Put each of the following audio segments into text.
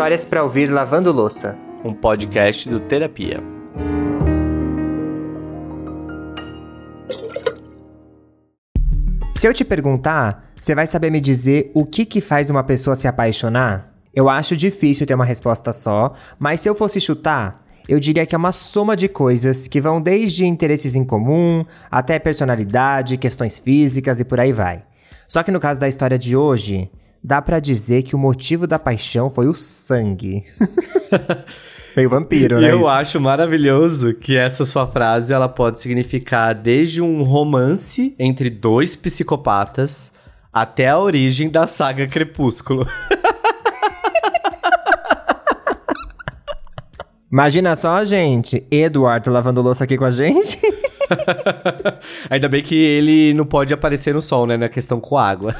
Histórias para ouvir lavando louça. Um podcast do Terapia. Se eu te perguntar, você vai saber me dizer o que que faz uma pessoa se apaixonar? Eu acho difícil ter uma resposta só, mas se eu fosse chutar, eu diria que é uma soma de coisas que vão desde interesses em comum até personalidade, questões físicas e por aí vai. Só que no caso da história de hoje, dá para dizer que o motivo da paixão foi o sangue. Meio vampiro, né? Eu isso? acho maravilhoso que essa sua frase ela pode significar desde um romance entre dois psicopatas até a origem da saga Crepúsculo. Imagina só, gente, Eduardo lavando louça aqui com a gente. Ainda bem que ele não pode aparecer no sol, né, na questão com água.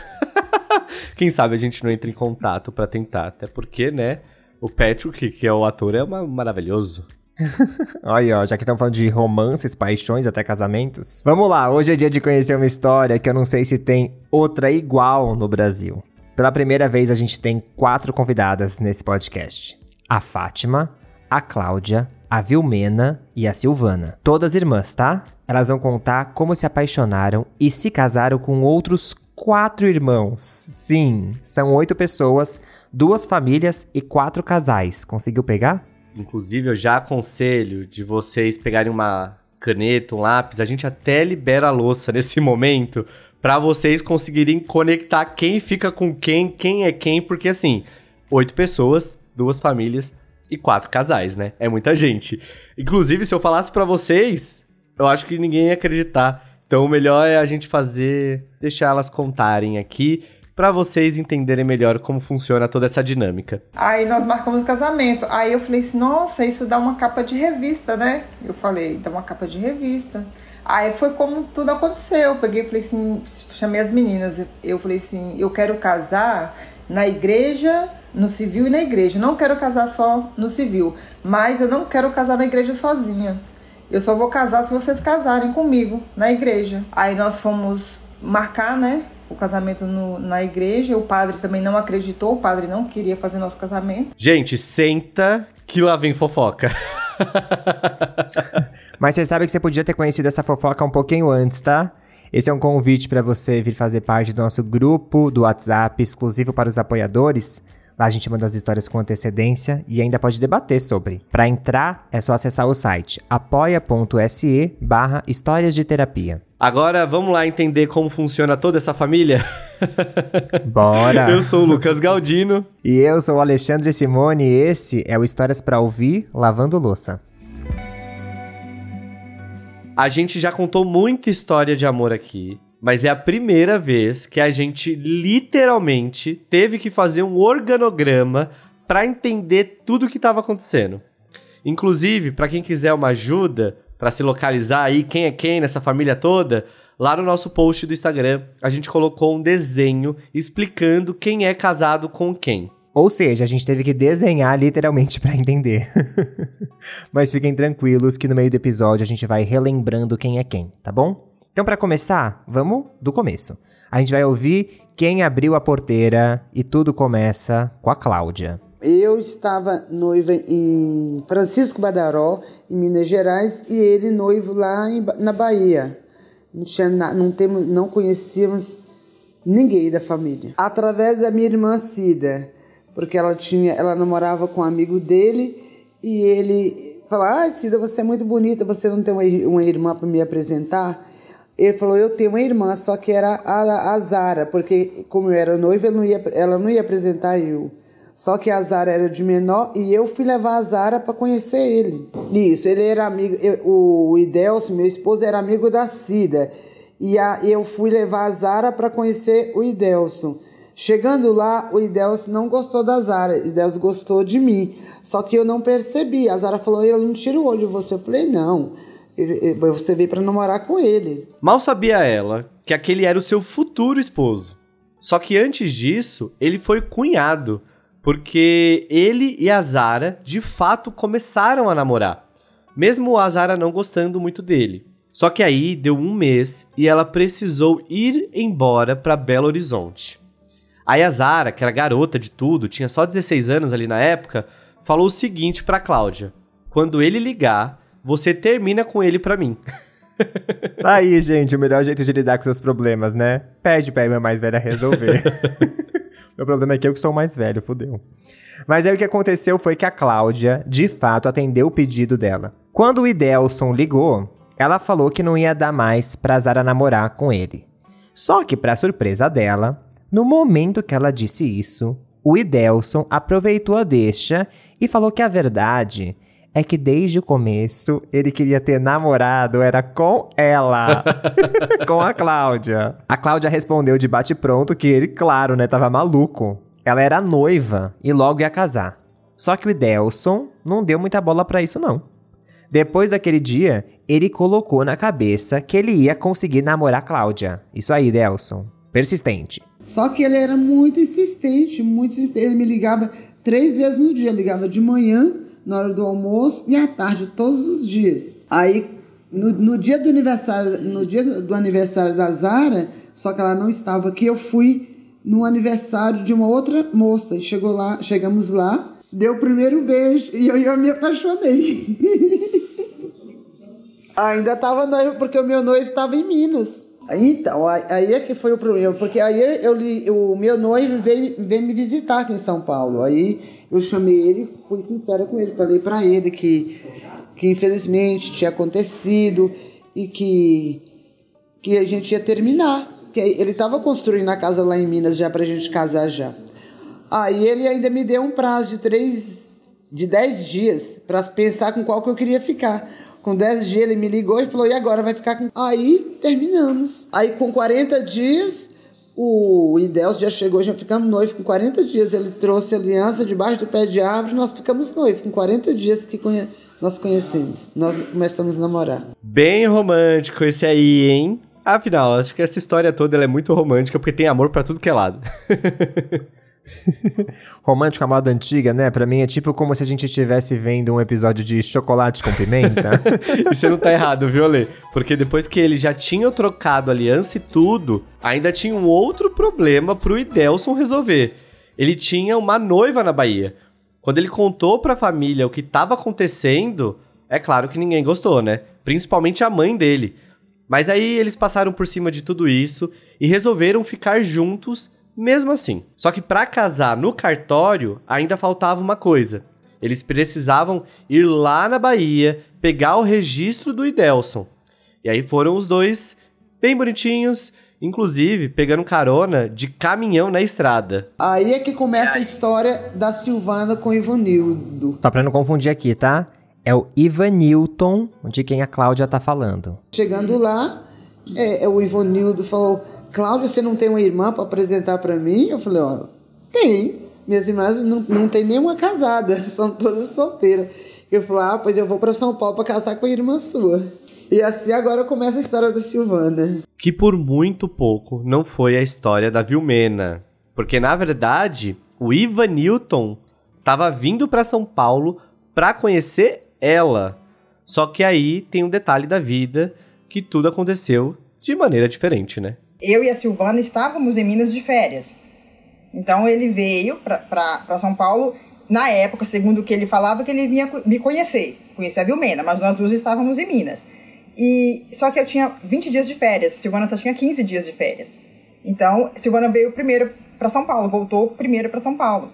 Quem sabe a gente não entra em contato para tentar, até porque, né, o Patrick, que é o ator, é uma, maravilhoso. Olha, já que estão falando de romances, paixões, até casamentos. Vamos lá, hoje é dia de conhecer uma história que eu não sei se tem outra igual no Brasil. Pela primeira vez a gente tem quatro convidadas nesse podcast. A Fátima, a Cláudia, a Vilmena e a Silvana. Todas irmãs, tá? Elas vão contar como se apaixonaram e se casaram com outros quatro irmãos. Sim, são oito pessoas, duas famílias e quatro casais. Conseguiu pegar? Inclusive, eu já aconselho de vocês pegarem uma caneta, um lápis. A gente até libera a louça nesse momento para vocês conseguirem conectar quem fica com quem, quem é quem, porque assim, oito pessoas, duas famílias e quatro casais, né? É muita gente. Inclusive, se eu falasse para vocês, eu acho que ninguém ia acreditar. Então, o melhor é a gente fazer, deixar elas contarem aqui para vocês entenderem melhor como funciona toda essa dinâmica. Aí nós marcamos o casamento. Aí eu falei assim: "Nossa, isso dá uma capa de revista, né?" Eu falei: "Dá uma capa de revista". Aí foi como tudo aconteceu. Eu peguei falei assim, chamei as meninas. Eu falei assim: "Eu quero casar na igreja no civil e na igreja. Não quero casar só no civil, mas eu não quero casar na igreja sozinha. Eu só vou casar se vocês casarem comigo na igreja. Aí nós fomos marcar, né? O casamento no, na igreja. O padre também não acreditou, o padre não queria fazer nosso casamento. Gente, senta que lá vem fofoca. Mas você sabe que você podia ter conhecido essa fofoca um pouquinho antes, tá? Esse é um convite para você vir fazer parte do nosso grupo do WhatsApp exclusivo para os apoiadores. Lá a gente manda as histórias com antecedência e ainda pode debater sobre. Para entrar, é só acessar o site apoia.se barra histórias de terapia. Agora vamos lá entender como funciona toda essa família? Bora! Eu sou o Lucas Galdino. E eu sou o Alexandre Simone e esse é o Histórias para Ouvir Lavando Louça. A gente já contou muita história de amor aqui. Mas é a primeira vez que a gente literalmente teve que fazer um organograma para entender tudo o que estava acontecendo. Inclusive, para quem quiser uma ajuda para se localizar aí quem é quem nessa família toda, lá no nosso post do Instagram, a gente colocou um desenho explicando quem é casado com quem. Ou seja, a gente teve que desenhar literalmente para entender. Mas fiquem tranquilos que no meio do episódio a gente vai relembrando quem é quem, tá bom? Então, para começar, vamos do começo. A gente vai ouvir quem abriu a porteira e tudo começa com a Cláudia. Eu estava noiva em Francisco Badaró, em Minas Gerais, e ele noivo lá em, na Bahia. Não, tinha, não, temos, não conhecíamos ninguém da família. Através da minha irmã Cida, porque ela tinha, ela namorava com um amigo dele e ele falou: "Ah, Cida, você é muito bonita, você não tem uma, uma irmã para me apresentar?" Ele falou: Eu tenho uma irmã, só que era a, a Zara, porque como eu era noiva, ela não, ia, ela não ia apresentar eu. Só que a Zara era de menor e eu fui levar a Zara para conhecer ele. Isso, ele era amigo, eu, o Idelso, meu esposo, era amigo da Cida. E a, eu fui levar a Zara para conhecer o Idelson. Chegando lá, o Idelson não gostou da Zara, o Idelson gostou de mim. Só que eu não percebi. A Zara falou: Eu não tiro o olho de você. Eu falei: Não você veio para namorar com ele. Mal sabia ela que aquele era o seu futuro esposo. Só que antes disso, ele foi cunhado, porque ele e a Zara de fato começaram a namorar, mesmo a Zara não gostando muito dele. Só que aí deu um mês e ela precisou ir embora para Belo Horizonte. Aí a Zara, que era garota de tudo, tinha só 16 anos ali na época, falou o seguinte pra Cláudia: quando ele ligar, você termina com ele pra mim. Tá aí, gente, o melhor jeito de lidar com seus problemas, né? Pede pra irmã mais velha resolver. Meu problema é que eu que sou o mais velho, fodeu. Mas aí o que aconteceu foi que a Cláudia, de fato, atendeu o pedido dela. Quando o Idelson ligou, ela falou que não ia dar mais pra Zara namorar com ele. Só que, pra surpresa dela, no momento que ela disse isso, o Idelson aproveitou a deixa e falou que a verdade é que desde o começo ele queria ter namorado, era com ela, com a Cláudia. A Cláudia respondeu de bate-pronto que ele, claro, né, tava maluco. Ela era noiva e logo ia casar. Só que o Idelson não deu muita bola para isso não. Depois daquele dia, ele colocou na cabeça que ele ia conseguir namorar a Cláudia. Isso aí, Idelson. Persistente. Só que ele era muito insistente, muito insistente. Ele me ligava três vezes no dia. Ligava de manhã, na hora do almoço e à tarde, todos os dias. Aí, no, no dia do aniversário, no dia do aniversário da Zara, só que ela não estava aqui, eu fui no aniversário de uma outra moça. Chegou lá, chegamos lá, deu o primeiro beijo e eu, eu me apaixonei. Ainda estava noivo, porque o meu noivo estava em Minas. Então, aí é que foi o problema, porque aí eu, o meu noivo veio, veio me visitar aqui em São Paulo. Aí eu chamei ele, fui sincera com ele, falei para ele que, que infelizmente tinha acontecido e que, que a gente ia terminar. Que ele estava construindo a casa lá em Minas já pra gente casar já. Aí ele ainda me deu um prazo de três, de dez dias para pensar com qual que eu queria ficar. Com 10 dias ele me ligou e falou: e agora vai ficar com. Aí terminamos. Aí com 40 dias, o Idelso já chegou, já ficamos noivos. Com 40 dias ele trouxe aliança debaixo do pé de árvore nós ficamos noivos. Com 40 dias que conhe... nós conhecemos, nós começamos a namorar. Bem romântico esse aí, hein? Afinal, acho que essa história toda é muito romântica porque tem amor para tudo que é lado. Romântico à moda antiga, né? Pra mim é tipo como se a gente estivesse vendo um episódio de chocolate com pimenta. e você não tá errado, viu, Lê? Porque depois que eles já tinham trocado aliança e tudo, ainda tinha um outro problema pro Idelson resolver. Ele tinha uma noiva na Bahia. Quando ele contou pra família o que tava acontecendo, é claro que ninguém gostou, né? Principalmente a mãe dele. Mas aí eles passaram por cima de tudo isso e resolveram ficar juntos mesmo assim. Só que para casar no cartório ainda faltava uma coisa. Eles precisavam ir lá na Bahia pegar o registro do Idelson. E aí foram os dois bem bonitinhos, inclusive pegando carona de caminhão na estrada. Aí é que começa a história da Silvana com o Ivanildo. Só pra não confundir aqui, tá? É o Ivanilton de quem a Cláudia tá falando. Chegando lá, é, é o Ivanildo falou: Cláudia, você não tem uma irmã para apresentar para mim? Eu falei, ó, tem. Minhas irmãs não, não tem nenhuma casada, são todas solteiras. Eu falei, ah, pois eu vou para São Paulo para casar com a irmã sua. E assim agora começa a história da Silvana. Que por muito pouco não foi a história da Vilmena. Porque na verdade, o Ivan Newton estava vindo para São Paulo para conhecer ela. Só que aí tem um detalhe da vida que tudo aconteceu de maneira diferente, né? Eu e a Silvana estávamos em Minas de férias. Então ele veio para São Paulo, na época, segundo o que ele falava, que ele vinha me conhecer, conhecer a Vilmena, mas nós duas estávamos em Minas. E só que eu tinha 20 dias de férias, Silvana só tinha 15 dias de férias. Então, Silvana veio primeiro para São Paulo, voltou primeiro para São Paulo.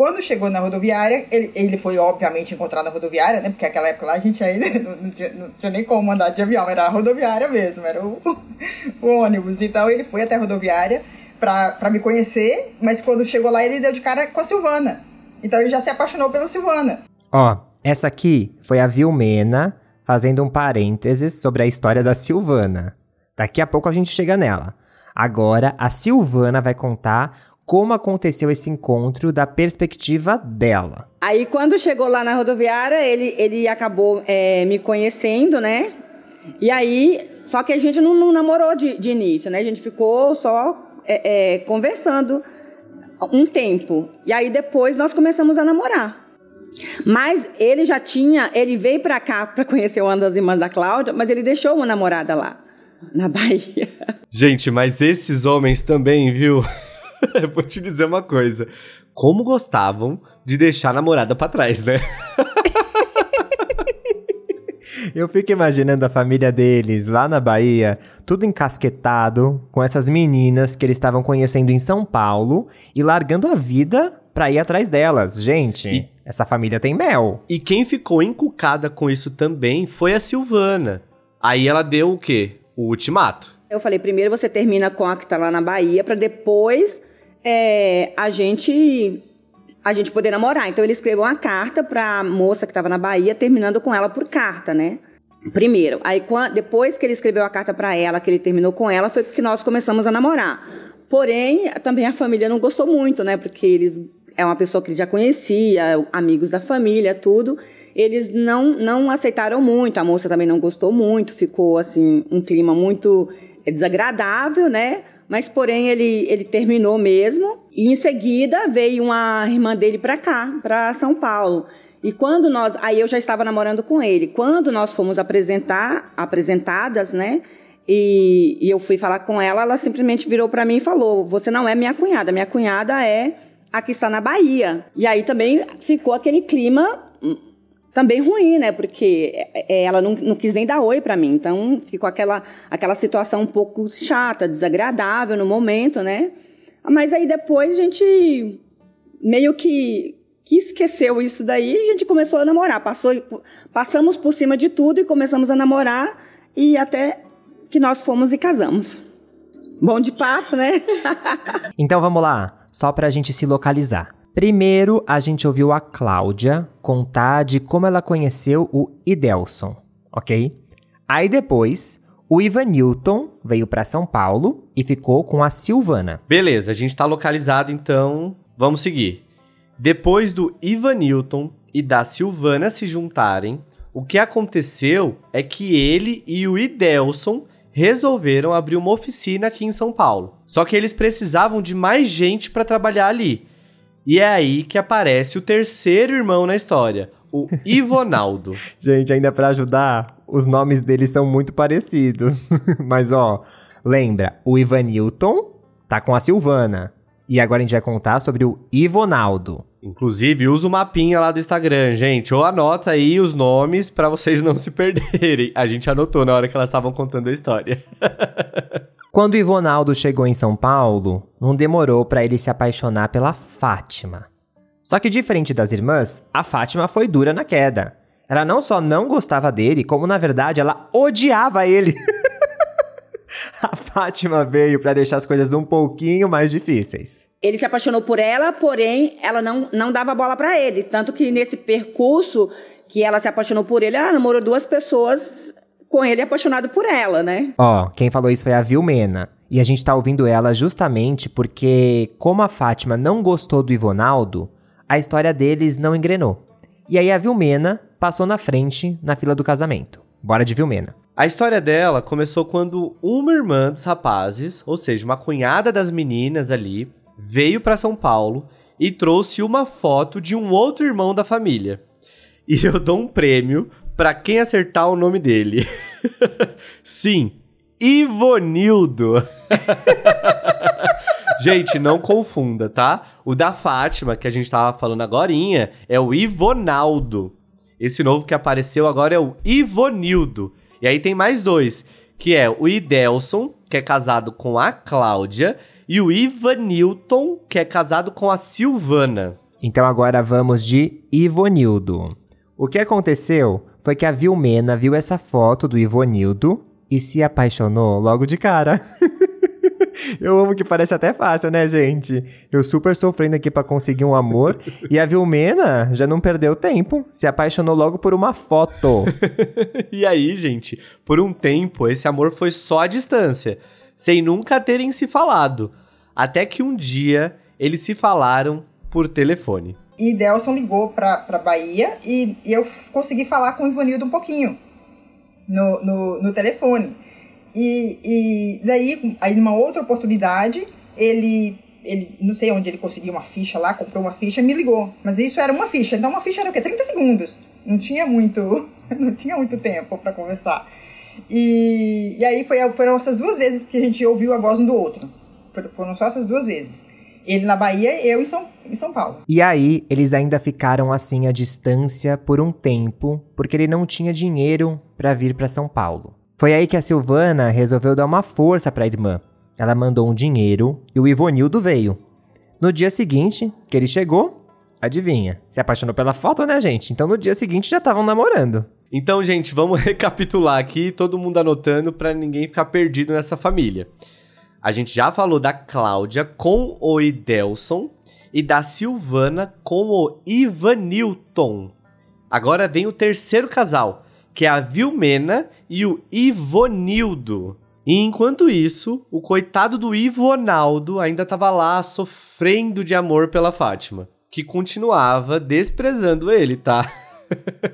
Quando chegou na rodoviária, ele, ele foi obviamente encontrado na rodoviária, né? Porque naquela época lá a gente ainda não, não, tinha, não tinha, nem como andar de avião, era a rodoviária mesmo, era o, o ônibus. Então ele foi até a rodoviária para me conhecer, mas quando chegou lá ele deu de cara com a Silvana. Então ele já se apaixonou pela Silvana. Ó, essa aqui foi a Vilmena fazendo um parênteses sobre a história da Silvana. Daqui a pouco a gente chega nela. Agora a Silvana vai contar como aconteceu esse encontro da perspectiva dela. Aí quando chegou lá na rodoviária, ele, ele acabou é, me conhecendo, né? E aí, só que a gente não, não namorou de, de, início, né? A gente ficou só é, é, conversando um tempo. E aí depois nós começamos a namorar. Mas ele já tinha, ele veio para cá para conhecer uma das irmãs da Cláudia, mas ele deixou uma namorada lá, na Bahia. Gente, mas esses homens também, viu? Vou te dizer uma coisa. Como gostavam de deixar a namorada pra trás, né? Eu fico imaginando a família deles lá na Bahia, tudo encasquetado, com essas meninas que eles estavam conhecendo em São Paulo e largando a vida pra ir atrás delas. Gente, E- essa família tem mel. E quem ficou encucada com isso também foi a Silvana. Aí ela deu o quê? O ultimato. Eu falei, primeiro você termina com a que tá lá na Bahia, pra depois é, a gente a gente poder namorar. Então ele escreveu uma carta pra moça que tava na Bahia, terminando com ela por carta, né? Primeiro. Aí quan- depois que ele escreveu a carta pra ela, que ele terminou com ela, foi que nós começamos a namorar. Porém, também a família não gostou muito, né? Porque eles é uma pessoa que ele já conhecia, amigos da família, tudo. Eles não não aceitaram muito. A moça também não gostou muito, ficou assim um clima muito desagradável, né? Mas porém ele ele terminou mesmo e em seguida veio uma irmã dele para cá, para São Paulo. E quando nós, aí eu já estava namorando com ele. Quando nós fomos apresentar, apresentadas, né? E, e eu fui falar com ela, ela simplesmente virou para mim e falou: "Você não é minha cunhada, minha cunhada é a que está na Bahia". E aí também ficou aquele clima também ruim, né? Porque é, ela não, não quis nem dar oi pra mim. Então ficou aquela, aquela situação um pouco chata, desagradável no momento, né? Mas aí depois a gente meio que, que esqueceu isso daí e a gente começou a namorar. Passou, passamos por cima de tudo e começamos a namorar e até que nós fomos e casamos. Bom de papo, né? Então vamos lá, só pra gente se localizar. Primeiro, a gente ouviu a Cláudia contar de como ela conheceu o Idelson, ok? Aí depois, o Ivan Newton veio pra São Paulo e ficou com a Silvana. Beleza, a gente tá localizado, então vamos seguir. Depois do Ivan Newton e da Silvana se juntarem, o que aconteceu é que ele e o Idelson resolveram abrir uma oficina aqui em São Paulo. Só que eles precisavam de mais gente para trabalhar ali. E é aí que aparece o terceiro irmão na história, o Ivonaldo. Gente, ainda pra ajudar, os nomes deles são muito parecidos. Mas ó, lembra, o Ivan Newton tá com a Silvana. E agora a gente vai contar sobre o Ivonaldo. Inclusive, usa o mapinha lá do Instagram, gente. Ou anota aí os nomes pra vocês não se perderem. A gente anotou na hora que elas estavam contando a história. Quando Ivonaldo chegou em São Paulo, não demorou pra ele se apaixonar pela Fátima. Só que diferente das irmãs, a Fátima foi dura na queda. Ela não só não gostava dele, como na verdade ela odiava ele. a Fátima veio pra deixar as coisas um pouquinho mais difíceis. Ele se apaixonou por ela, porém ela não, não dava bola pra ele. Tanto que nesse percurso que ela se apaixonou por ele, ela namorou duas pessoas com ele apaixonado por ela, né? Ó, quem falou isso foi a Vilmena. E a gente tá ouvindo ela justamente porque, como a Fátima não gostou do Ivonaldo, a história deles não engrenou. E aí a Vilmena passou na frente na fila do casamento. Bora de Vilmena. A história dela começou quando uma irmã dos rapazes, ou seja, uma cunhada das meninas ali, veio pra São Paulo e trouxe uma foto de um outro irmão da família. E eu dou um prêmio pra quem acertar o nome dele. Sim, Ivonildo. gente, não confunda, tá? O da Fátima, que a gente tava falando agorinha, é o Ivonaldo. Esse novo que apareceu agora é o Ivonildo. E aí tem mais dois, que é o Idelson, que é casado com a Cláudia, e o Ivanilton, que é casado com a Silvana. Então agora vamos de Ivonildo. O que aconteceu foi que a Vilmena viu essa foto do Ivonildo e se apaixonou logo de cara. Eu amo que parece até fácil, né, gente? Eu super sofrendo aqui pra conseguir um amor e a Vilmena já não perdeu tempo, se apaixonou logo por uma foto. e aí, gente, por um tempo esse amor foi só à distância, sem nunca terem se falado. Até que um dia eles se falaram por telefone. E Delson ligou pra Bahia e, e eu consegui falar com o Ivanildo um pouquinho no, no, no telefone. E, e daí, aí numa outra oportunidade, ele, ele, não sei onde ele conseguiu uma ficha lá, comprou uma ficha, me ligou. Mas isso era uma ficha, então uma ficha era o quê? 30 segundos. Não tinha muito, não tinha muito tempo para conversar. E, e aí foi, foram essas duas vezes que a gente ouviu a voz um do outro. Foram só essas duas vezes. Ele na Bahia, eu em São, em São Paulo. E aí, eles ainda ficaram assim à distância por um tempo, porque ele não tinha dinheiro para vir para São Paulo. Foi aí que a Silvana resolveu dar uma força para a irmã. Ela mandou um dinheiro e o Ivonildo veio. No dia seguinte, que ele chegou, adivinha? Se apaixonou pela foto, né, gente? Então no dia seguinte já estavam namorando. Então, gente, vamos recapitular aqui, todo mundo anotando para ninguém ficar perdido nessa família. A gente já falou da Cláudia com o Idelson e da Silvana com o Ivanilton. Agora vem o terceiro casal, que é a Vilmena e o Ivonildo. E enquanto isso, o coitado do Ivonaldo ainda estava lá sofrendo de amor pela Fátima, que continuava desprezando ele, tá?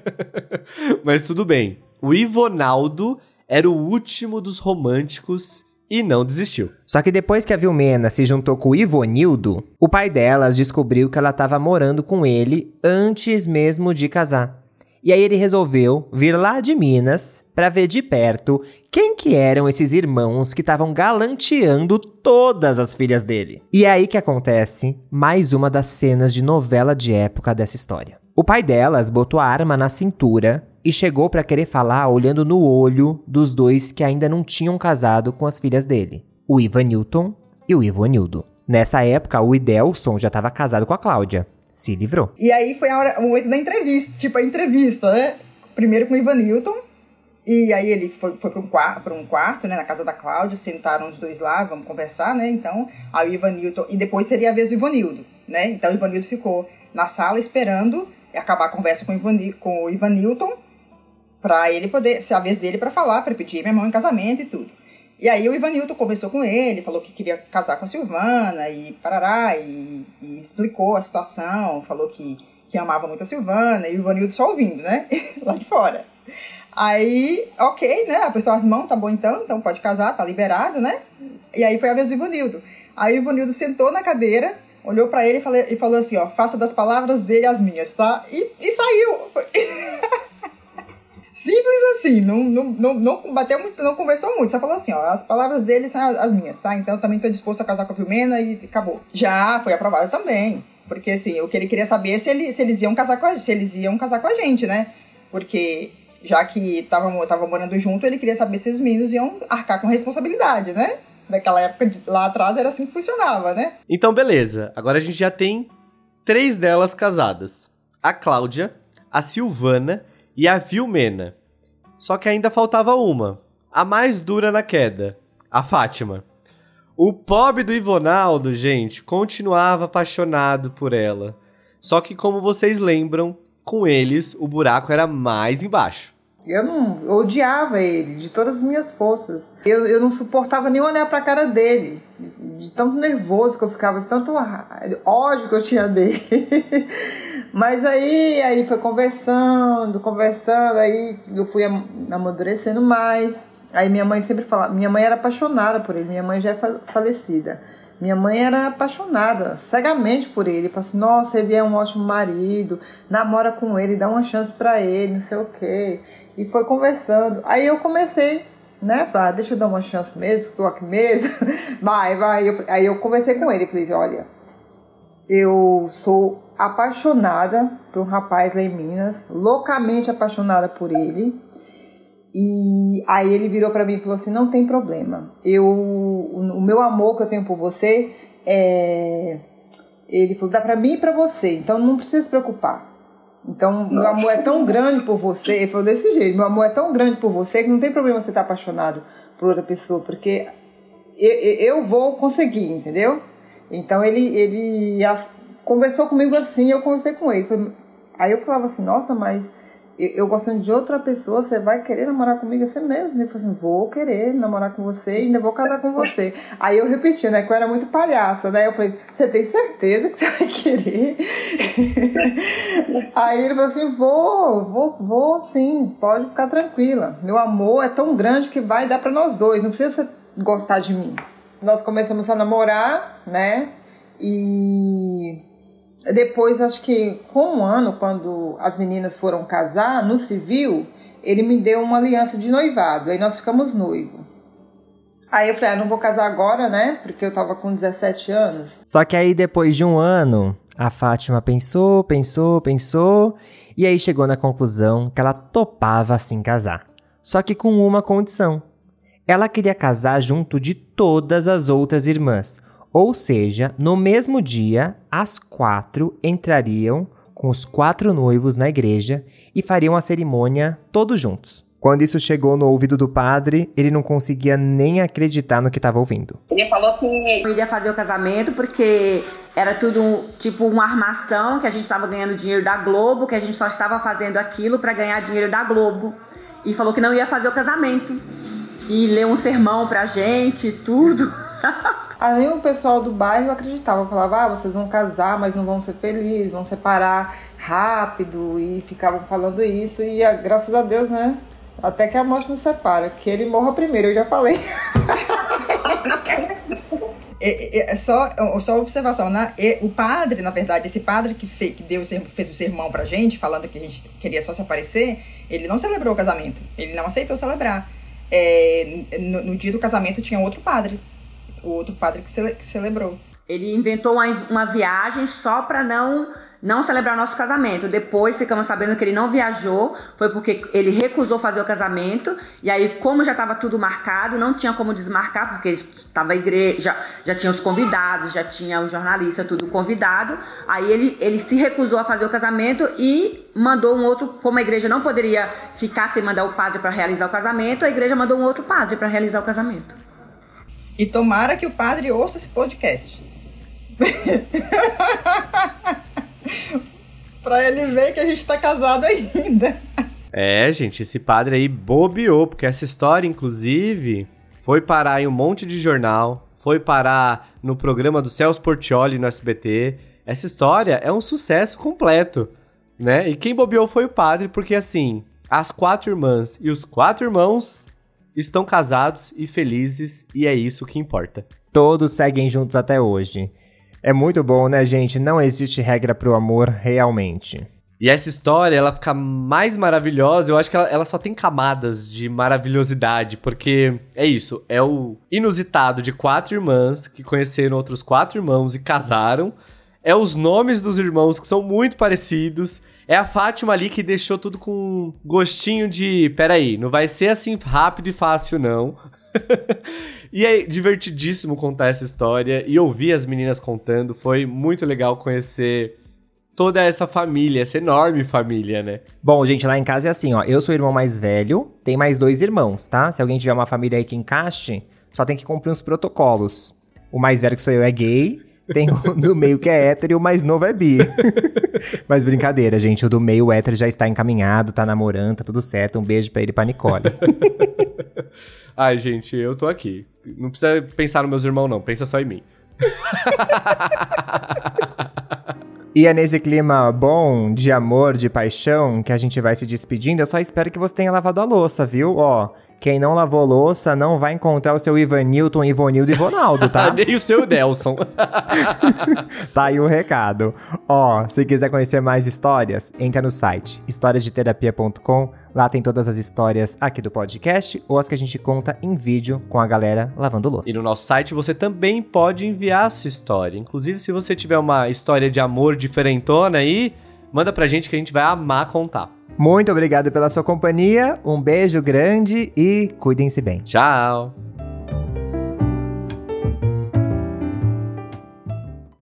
Mas tudo bem. O Ivonaldo era o último dos românticos e não desistiu. Só que depois que a Vilmena se juntou com o Ivonildo, o pai delas descobriu que ela estava morando com ele antes mesmo de casar. E aí ele resolveu vir lá de Minas para ver de perto quem que eram esses irmãos que estavam galanteando todas as filhas dele. E é aí que acontece mais uma das cenas de novela de época dessa história. O pai delas botou a arma na cintura e chegou para querer falar olhando no olho dos dois que ainda não tinham casado com as filhas dele, o Ivan Newton e o Ivonildo. Nessa época, o Idelson já estava casado com a Cláudia. Se livrou. E aí foi a hora, o momento da entrevista, tipo a entrevista, né? Primeiro com o Ivan Newton, e aí ele foi, foi para um, quarto, um quarto, né, na casa da Cláudia, sentaram os dois lá, vamos conversar, né? Então, aí o Newton, e depois seria a vez do Ivanildo, né? Então o Ivanildo ficou na sala esperando acabar a conversa com o, Ivan, com o Ivan Pra ele poder, ser a vez dele para falar, para pedir minha mão em casamento e tudo. E aí o Ivan Newton conversou com ele, falou que queria casar com a Silvana e parará, e, e explicou a situação, falou que, que amava muito a Silvana, e o Ivan Newton só ouvindo, né? Lá de fora. Aí, ok, né? Apertou as mãos, tá bom então, então pode casar, tá liberado, né? E aí foi a vez do Ivanildo. Aí o Ivanildo sentou na cadeira, olhou para ele e falou, e falou assim, ó, faça das palavras dele as minhas, tá? E, e saiu. Simples assim, não, não, não, não bateu muito, não conversou muito, só falou assim, ó, as palavras dele são as, as minhas, tá? Então também tô disposto a casar com a Filomena e acabou. Já foi aprovado também. Porque assim, o que ele queria saber é se, ele, se eles iam casar com a, se eles iam casar com a gente, né? Porque já que tava, tava morando junto, ele queria saber se os meninos iam arcar com responsabilidade, né? Naquela época lá atrás era assim que funcionava, né? Então, beleza. Agora a gente já tem três delas casadas: a Cláudia, a Silvana e a Vilmena. Só que ainda faltava uma, a mais dura na queda, a Fátima. O pobre do Ivonaldo, gente, continuava apaixonado por ela. Só que, como vocês lembram, com eles o buraco era mais embaixo. Eu não eu odiava ele de todas as minhas forças. Eu, eu não suportava nem olhar para a cara dele, de, tanto nervoso que eu ficava, de tanto ódio que eu tinha dele. Mas aí, aí foi conversando, conversando, aí eu fui amadurecendo mais. Aí minha mãe sempre falava, minha mãe era apaixonada por ele, minha mãe já é falecida. Minha mãe era apaixonada, cegamente por ele. Falava assim: nossa, ele é um ótimo marido, namora com ele, dá uma chance para ele, não sei o quê. E foi conversando. Aí eu comecei, né? Falei, deixa eu dar uma chance mesmo, tô aqui mesmo. vai, vai. Eu, aí eu conversei com ele, falei assim, olha, eu sou apaixonada por um rapaz lá em Minas, loucamente apaixonada por ele. E aí ele virou para mim e falou assim: "Não tem problema. Eu o meu amor que eu tenho por você é ele falou: "Dá para mim e para você. Então não precisa se preocupar. Então, Nossa. meu amor é tão grande por você, ele falou desse jeito, meu amor é tão grande por você que não tem problema você estar apaixonado por outra pessoa, porque eu, eu vou conseguir, entendeu? Então ele, ele conversou comigo assim, eu conversei com ele. Aí eu falava assim, nossa, mas eu gostando de outra pessoa, você vai querer namorar comigo assim mesmo? Ele falou assim, vou querer namorar com você e ainda vou casar com você. Aí eu repeti, né, que eu era muito palhaça, né? Eu falei, você tem certeza que você vai querer? Aí ele falou assim, vou, vou, vou sim, pode ficar tranquila. Meu amor é tão grande que vai dar para nós dois, não precisa você gostar de mim. Nós começamos a namorar, né? E depois, acho que com um ano, quando as meninas foram casar, no civil, ele me deu uma aliança de noivado. Aí nós ficamos noivos. Aí eu falei, ah, não vou casar agora, né? Porque eu tava com 17 anos. Só que aí depois de um ano, a Fátima pensou, pensou, pensou e aí chegou na conclusão que ela topava assim casar. Só que com uma condição. Ela queria casar junto de todas as outras irmãs. Ou seja, no mesmo dia, as quatro entrariam com os quatro noivos na igreja e fariam a cerimônia todos juntos. Quando isso chegou no ouvido do padre, ele não conseguia nem acreditar no que estava ouvindo. Ele falou que iria fazer o casamento porque era tudo tipo uma armação, que a gente estava ganhando dinheiro da Globo, que a gente só estava fazendo aquilo para ganhar dinheiro da Globo. E falou que não ia fazer o casamento. E ler um sermão pra gente, tudo. Aí o pessoal do bairro acreditava, falava, ah, vocês vão casar, mas não vão ser felizes, vão separar rápido, e ficavam falando isso, e graças a Deus, né, até que a morte nos separa, que ele morra primeiro, eu já falei. É, é, é, só, só uma observação, né? o padre, na verdade, esse padre que, fez, que deu, fez o sermão pra gente, falando que a gente queria só se aparecer, ele não celebrou o casamento. Ele não aceitou celebrar. É, no, no, dia do casamento tinha outro padre. O outro padre que, cele, que celebrou. Ele inventou uma, uma viagem só pra não não celebrar nosso casamento. Depois ficamos sabendo que ele não viajou, foi porque ele recusou fazer o casamento. E aí, como já estava tudo marcado, não tinha como desmarcar, porque estava igreja, já tinha os convidados, já tinha o jornalista, tudo convidado. Aí ele, ele se recusou a fazer o casamento e mandou um outro, como a igreja não poderia ficar sem mandar o padre para realizar o casamento, a igreja mandou um outro padre para realizar o casamento. E tomara que o padre ouça esse podcast. pra ele ver que a gente tá casado ainda. É, gente, esse padre aí bobeou, porque essa história, inclusive, foi parar em um monte de jornal, foi parar no programa do Celso Portioli no SBT. Essa história é um sucesso completo, né? E quem bobeou foi o padre, porque assim, as quatro irmãs e os quatro irmãos estão casados e felizes, e é isso que importa. Todos seguem juntos até hoje. É muito bom, né, gente? Não existe regra pro amor realmente. E essa história, ela fica mais maravilhosa. Eu acho que ela, ela, só tem camadas de maravilhosidade, porque é isso. É o inusitado de quatro irmãs que conheceram outros quatro irmãos e casaram. É os nomes dos irmãos que são muito parecidos. É a Fátima ali que deixou tudo com gostinho de. Peraí, não vai ser assim rápido e fácil, não. e é divertidíssimo contar essa história e ouvir as meninas contando. Foi muito legal conhecer toda essa família, essa enorme família, né? Bom, gente, lá em casa é assim, ó. Eu sou o irmão mais velho, tem mais dois irmãos, tá? Se alguém tiver uma família aí que encaixe, só tem que cumprir uns protocolos. O mais velho que sou eu é gay, tem o do meio que é hétero e o mais novo é bi. Mas brincadeira, gente. O do meio o hétero já está encaminhado, tá namorando, tá tudo certo. Um beijo pra ele e pra Nicole. Ai, gente, eu tô aqui. Não precisa pensar nos meus irmãos, não. Pensa só em mim. E é nesse clima bom, de amor, de paixão, que a gente vai se despedindo. Eu só espero que você tenha lavado a louça, viu? Ó, quem não lavou louça não vai encontrar o seu Ivanilton, Ivonildo e Ronaldo, tá? Nem o seu Delson. tá aí o recado. Ó, se quiser conhecer mais histórias, entra no site historiasdeterapia.com. Lá tem todas as histórias aqui do podcast ou as que a gente conta em vídeo com a galera lavando louça. E no nosso site você também pode enviar a sua história. Inclusive, se você tiver uma história de amor diferentona aí, manda pra gente que a gente vai amar contar. Muito obrigado pela sua companhia, um beijo grande e cuidem-se bem. Tchau!